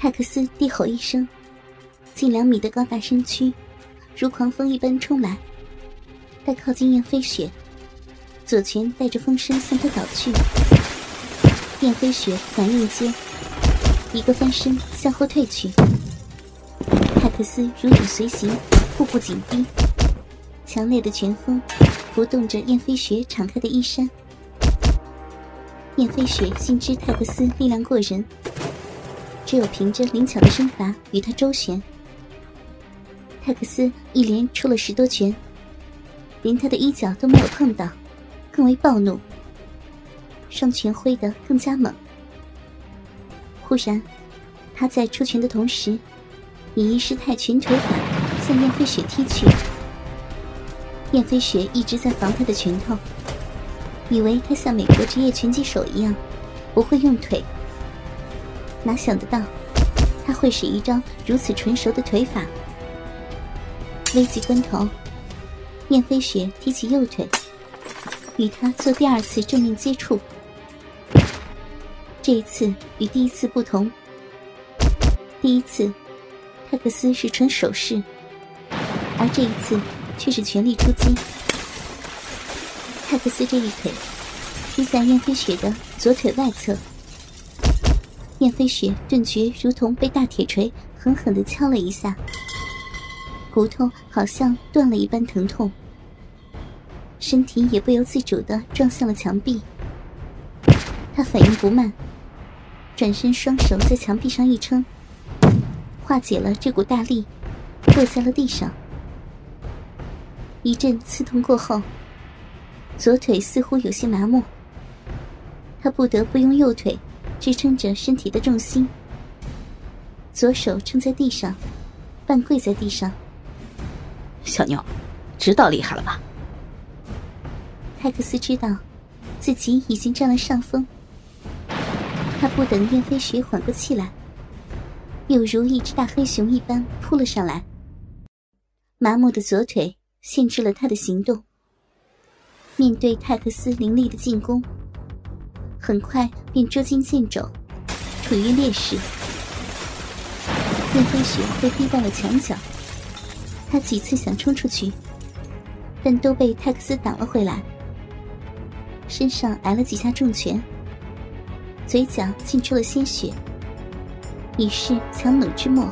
泰克斯低吼一声，近两米的高大身躯如狂风一般冲来。待靠近燕飞雪，左拳带着风声向他倒去。燕飞雪反应间，一个翻身向后退去。泰克斯如影随形，步步紧逼。强烈的拳风拂动着燕飞雪敞开的衣衫。燕飞雪心知泰克斯力量过人。只有凭着灵巧的身法与他周旋，泰克斯一连出了十多拳，连他的衣角都没有碰到，更为暴怒，双拳挥得更加猛。忽然，他在出拳的同时，以一式泰拳腿法向燕飞雪踢去。燕飞雪一直在防他的拳头，以为他像美国职业拳击手一样，不会用腿。哪想得到，他会使一招如此纯熟的腿法。危急关头，燕飞雪提起右腿，与他做第二次正面接触。这一次与第一次不同，第一次泰克斯是纯手势，而这一次却是全力出击。泰克斯这一腿踢在燕飞雪的左腿外侧。燕飞雪顿觉如同被大铁锤狠狠的敲了一下，骨头好像断了一般疼痛，身体也不由自主的撞向了墙壁。他反应不慢，转身双手在墙壁上一撑，化解了这股大力，落在了地上。一阵刺痛过后，左腿似乎有些麻木，他不得不用右腿。支撑着身体的重心，左手撑在地上，半跪在地上。小妞，知道厉害了吧？泰克斯知道，自己已经占了上风。他不等燕飞雪缓过气来，又如一只大黑熊一般扑了上来。麻木的左腿限制了他的行动。面对泰克斯凌厉的进攻。很快便捉襟见肘，处于劣势。燕飞雪被逼到了墙角，他几次想冲出去，但都被泰克斯挡了回来。身上挨了几下重拳，嘴角沁出了鲜血，已是强弩之末。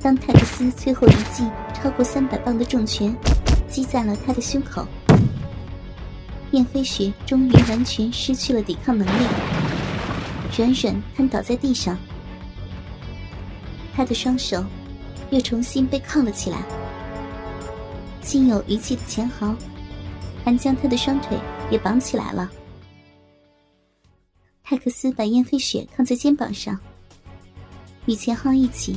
当泰克斯最后一记超过三百磅的重拳击在了他的胸口。燕飞雪终于完全失去了抵抗能力，软软瘫倒在地上。他的双手又重新被铐了起来，心有余悸的钱豪还将他的双腿也绑起来了。泰克斯把燕飞雪扛在肩膀上，与钱浩一起，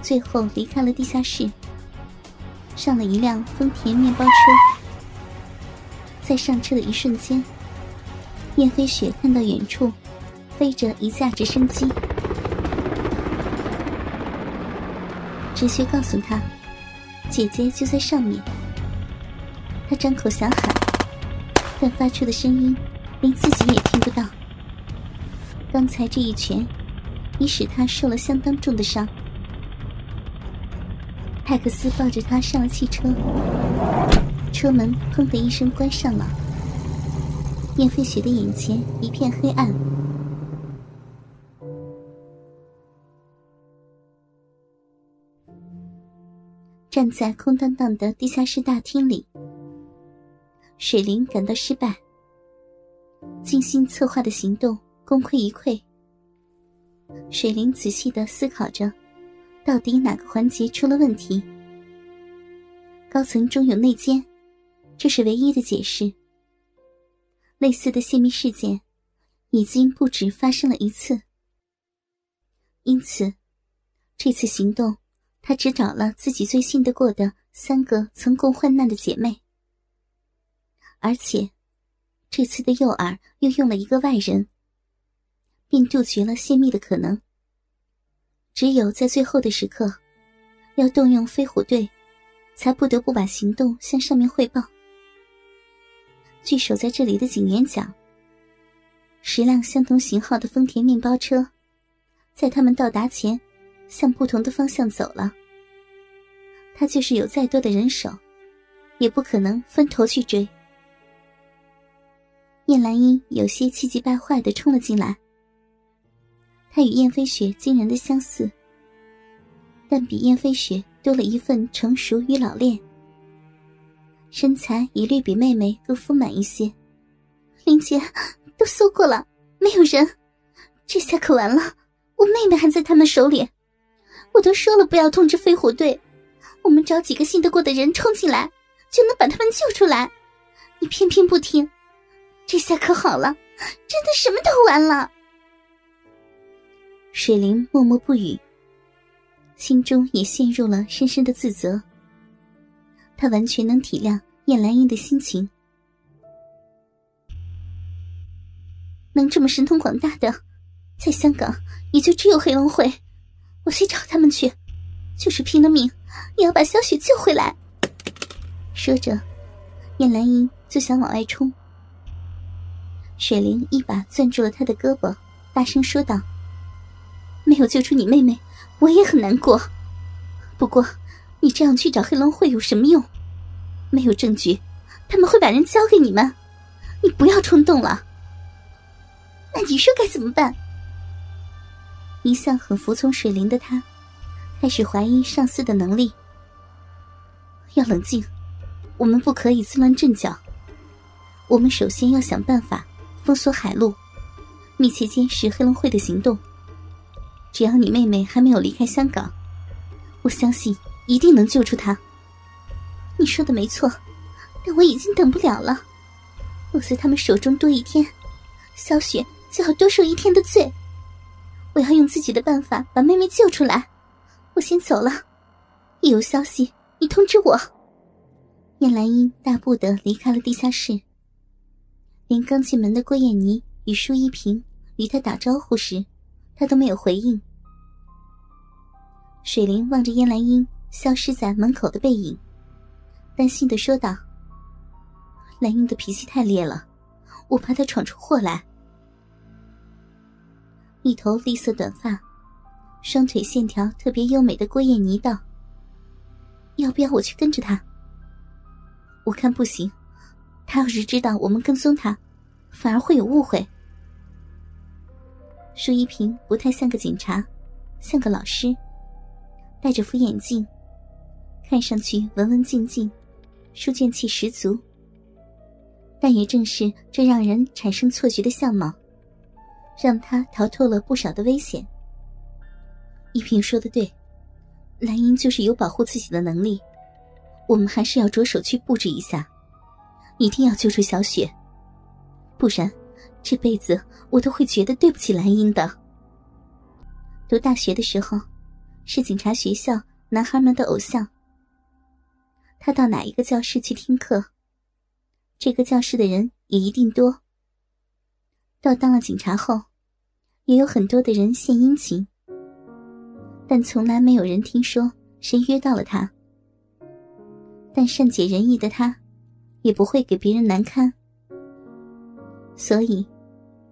最后离开了地下室，上了一辆丰田面包车。在上车的一瞬间，燕飞雪看到远处飞着一架直升机。直觉告诉他，姐姐就在上面。他张口想喊，但发出的声音连自己也听不到。刚才这一拳已使他受了相当重的伤。泰克斯抱着他上了汽车。车门砰的一声关上了，燕飞雪的眼前一片黑暗。站在空荡荡的地下室大厅里，水灵感到失败，精心策划的行动功亏一篑。水灵仔细的思考着，到底哪个环节出了问题？高层中有内奸。这是唯一的解释。类似的泄密事件已经不止发生了一次，因此这次行动，他只找了自己最信得过的三个曾共患难的姐妹，而且这次的诱饵又用了一个外人，并杜绝了泄密的可能。只有在最后的时刻，要动用飞虎队，才不得不把行动向上面汇报。据守在这里的警员讲，十辆相同型号的丰田面包车，在他们到达前，向不同的方向走了。他就是有再多的人手，也不可能分头去追。燕兰英有些气急败坏的冲了进来。她与燕飞雪惊人的相似，但比燕飞雪多了一份成熟与老练，身材一律比妹妹更丰满一些。林姐，都搜过了，没有人，这下可完了。我妹妹还在他们手里，我都说了不要通知飞虎队，我们找几个信得过的人冲进来，就能把他们救出来。你偏偏不听，这下可好了，真的什么都完了。水灵默默不语，心中也陷入了深深的自责。他完全能体谅燕兰英的心情，能这么神通广大的，在香港也就只有黑龙会。我去找他们去，就是拼了命也要把小雪救回来。说着，燕兰英就想往外冲，水灵一把攥住了他的胳膊，大声说道。没有救出你妹妹，我也很难过。不过，你这样去找黑龙会有什么用？没有证据，他们会把人交给你们。你不要冲动了。那你说该怎么办？一向很服从水灵的他，开始怀疑上司的能力。要冷静，我们不可以自乱阵脚。我们首先要想办法封锁海路，密切监视黑龙会的行动。只要你妹妹还没有离开香港，我相信一定能救出他。你说的没错，但我已经等不了了。我在他们手中多一天，小雪就要多受一天的罪。我要用自己的办法把妹妹救出来。我先走了，一有消息你通知我。燕兰英大步的离开了地下室，连刚进门的郭燕妮与舒一平与他打招呼时，他都没有回应。水灵望着燕兰英消失在门口的背影，担心的说道：“兰英的脾气太烈了，我怕她闯出祸来。”一头栗色短发，双腿线条特别优美的郭燕妮道：“要不要我去跟着她？”我看不行，他要是知道我们跟踪他，反而会有误会。舒一平不太像个警察，像个老师。戴着副眼镜，看上去文文静静，书卷气十足。但也正是这让人产生错觉的相貌，让他逃脱了不少的危险。一平说的对，兰英就是有保护自己的能力，我们还是要着手去布置一下，一定要救出小雪，不然这辈子我都会觉得对不起兰英的。读大学的时候。是警察学校男孩们的偶像。他到哪一个教室去听课，这个教室的人也一定多。到当了警察后，也有很多的人献殷勤，但从来没有人听说谁约到了他。但善解人意的他，也不会给别人难堪，所以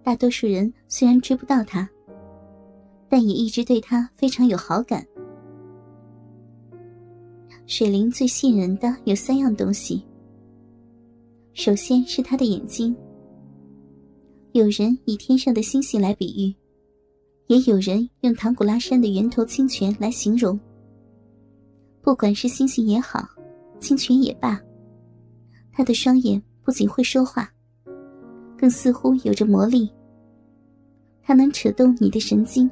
大多数人虽然追不到他。但也一直对他非常有好感。水灵最吸引人的有三样东西。首先是他的眼睛。有人以天上的星星来比喻，也有人用唐古拉山的源头清泉来形容。不管是星星也好，清泉也罢，他的双眼不仅会说话，更似乎有着魔力。他能扯动你的神经。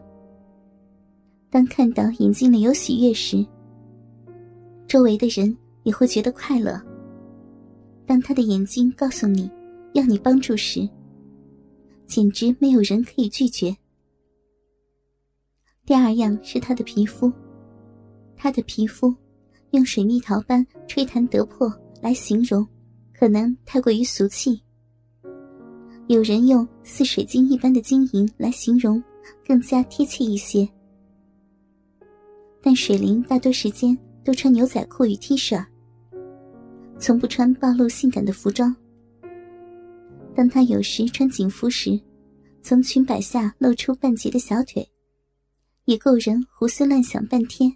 当看到眼睛里有喜悦时，周围的人也会觉得快乐。当他的眼睛告诉你要你帮助时，简直没有人可以拒绝。第二样是他的皮肤，他的皮肤用水蜜桃般吹弹得破来形容，可能太过于俗气。有人用似水晶一般的晶莹来形容，更加贴切一些。但水灵大多时间都穿牛仔裤与 T 恤，从不穿暴露性感的服装。当他有时穿警服时，从裙摆下露出半截的小腿，也够人胡思乱想半天。